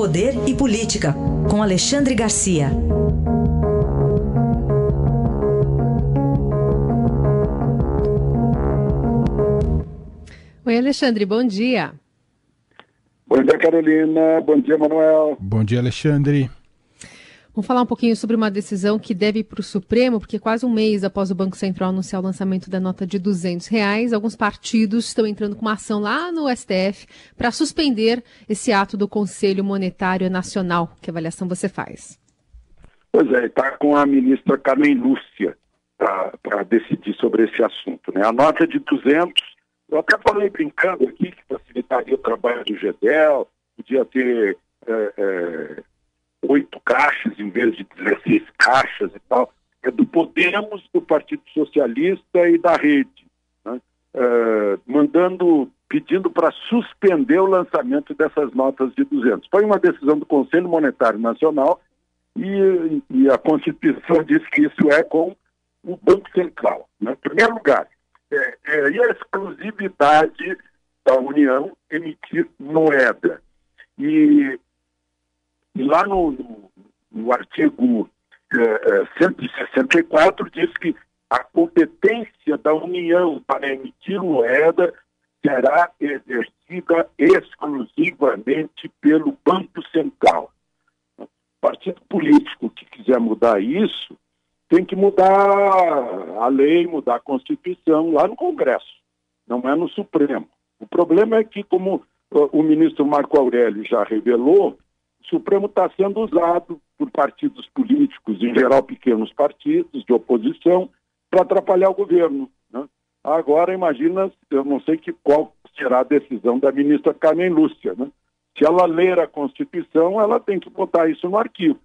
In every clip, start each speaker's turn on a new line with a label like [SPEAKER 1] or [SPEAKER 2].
[SPEAKER 1] Poder e Política, com Alexandre Garcia.
[SPEAKER 2] Oi, Alexandre, bom dia.
[SPEAKER 3] Bom dia, Carolina. Bom dia, Manuel.
[SPEAKER 4] Bom dia, Alexandre.
[SPEAKER 2] Vamos falar um pouquinho sobre uma decisão que deve para o Supremo, porque quase um mês após o Banco Central anunciar o lançamento da nota de 200 reais, alguns partidos estão entrando com uma ação lá no STF para suspender esse ato do Conselho Monetário Nacional. Que avaliação você faz?
[SPEAKER 3] Pois é, está com a ministra Carmen Lúcia para decidir sobre esse assunto. Né? A nota de 200, eu até falei brincando aqui que facilitaria o trabalho do GEDEL, podia ter... É, é, oito caixas em vez de 16 caixas e tal, é do Podemos, do Partido Socialista e da Rede, né? uh, mandando, pedindo para suspender o lançamento dessas notas de 200. Foi uma decisão do Conselho Monetário Nacional e, e a Constituição diz que isso é com o Banco Central. Né? Em primeiro lugar, é, é, e a exclusividade da União emitir moeda. E lá no, no, no artigo eh, 164 eh, diz que a competência da União para emitir moeda será exercida exclusivamente pelo Banco Central. O partido político que quiser mudar isso tem que mudar a lei, mudar a Constituição lá no Congresso, não é no Supremo. O problema é que, como o ministro Marco Aurélio já revelou, o Supremo está sendo usado por partidos políticos, em geral pequenos partidos de oposição, para atrapalhar o governo. Né? Agora, imagina, eu não sei que, qual será a decisão da ministra Carmen Lúcia. Né? Se ela ler a Constituição, ela tem que botar isso no arquivo.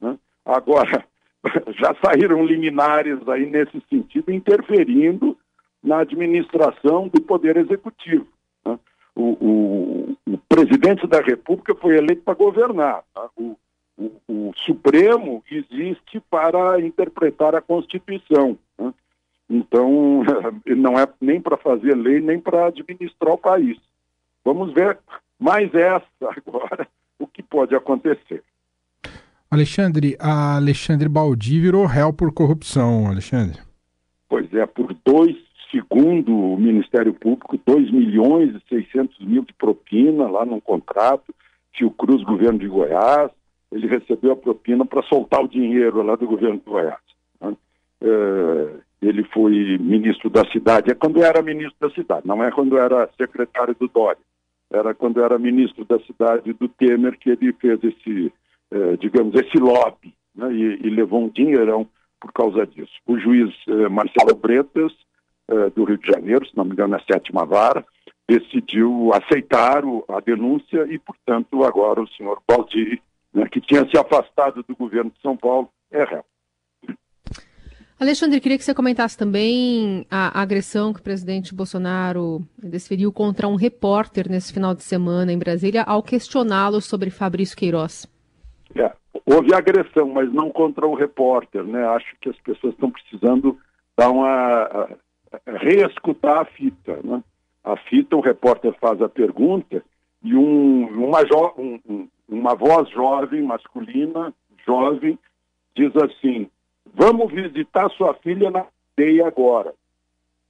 [SPEAKER 3] Né? Agora, já saíram liminares aí nesse sentido, interferindo na administração do Poder Executivo. Né? O, o, presidente da República foi eleito para governar. Tá? O, o, Supremo existe para interpretar a Constituição. Né? Então, não é nem para fazer lei, nem para administrar o país. Vamos ver mais essa agora, o que pode acontecer.
[SPEAKER 4] Alexandre, Alexandre Baldi virou réu por corrupção, Alexandre.
[SPEAKER 3] Pois é, por dois segundo o Ministério Público, 2 milhões e 600 mil de propina lá num contrato, Cruz governo de Goiás, ele recebeu a propina para soltar o dinheiro lá do governo de Goiás. Né? É, ele foi ministro da cidade, é quando era ministro da cidade, não é quando era secretário do Dória, era quando era ministro da cidade do Temer que ele fez esse, é, digamos, esse lobby, né? e, e, levou um dinheirão por causa disso. O juiz é, Marcelo Bretas eh, do Rio de Janeiro, se não me engano, a sétima vara, decidiu aceitar o, a denúncia e, portanto, agora o senhor Baldi, né, que tinha se afastado do governo de São Paulo, é réu.
[SPEAKER 2] Alexandre, queria que você comentasse também a agressão que o presidente Bolsonaro desferiu contra um repórter nesse final de semana em Brasília ao questioná-lo sobre Fabrício Queiroz.
[SPEAKER 3] É, houve agressão, mas não contra o repórter, né? Acho que as pessoas estão precisando dar uma reescutar a fita. Né? A fita, o repórter faz a pergunta e um, uma, jo, um, uma voz jovem, masculina, jovem, diz assim: Vamos visitar sua filha na cadeia agora.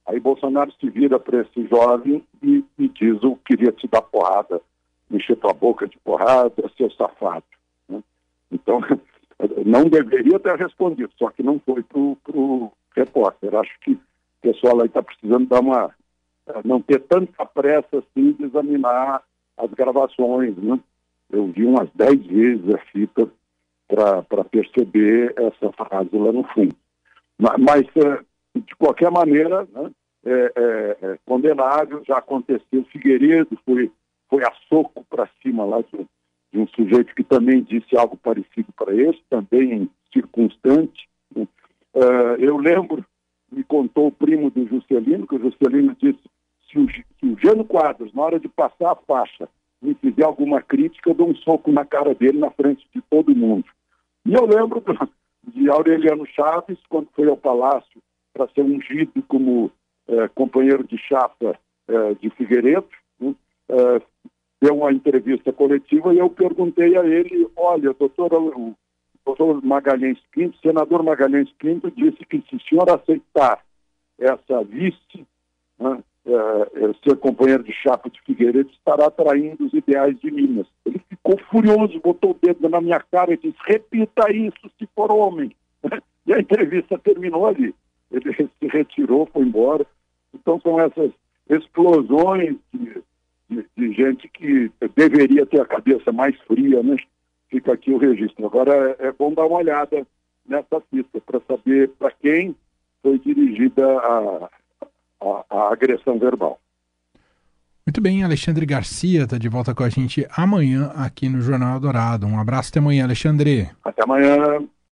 [SPEAKER 3] Aí Bolsonaro se vira para esse jovem e, e diz: Eu queria te dar porrada, encher tua boca de porrada, seu safado. Né? Então, não deveria ter respondido, só que não foi para o repórter. Acho que o pessoal aí está precisando dar uma. Eh, não ter tanta pressa assim de examinar as gravações, né? Eu vi umas dez vezes a fita para perceber essa frase lá no fundo. Mas, mas eh, de qualquer maneira, né, é, é, é, condenável, já aconteceu. Figueiredo foi, foi a soco para cima lá de, de, um sujeito que também disse algo parecido para esse, também circunstante. Uh, eu lembro contou o primo do Juscelino, que o Juscelino disse, se o, se o Jano Quadros, na hora de passar a faixa, me fizer alguma crítica, eu dou um soco na cara dele na frente de todo mundo. E eu lembro de Aureliano Chaves, quando foi ao Palácio para ser ungido como é, companheiro de chapa é, de Figueiredo, né, é, deu uma entrevista coletiva e eu perguntei a ele, olha, doutor, doutor Magalhães Pinto, senador Magalhães Pinto disse que se o senhor aceitar essa vice, né, é, é, ser companheiro de chapa de Figueiredo, estará traindo os ideais de Minas. Ele ficou furioso, botou o dedo na minha cara e disse, repita isso se for homem. E a entrevista terminou ali. Ele se retirou, foi embora. Então são essas explosões de, de, de gente que deveria ter a cabeça mais fria, né? Fica aqui o registro. Agora é, é bom dar uma olhada nessa pista para saber para quem foi dirigida a, a, a agressão verbal.
[SPEAKER 4] Muito bem, Alexandre Garcia está de volta com a gente amanhã aqui no Jornal Dourado. Um abraço até amanhã, Alexandre.
[SPEAKER 3] Até amanhã.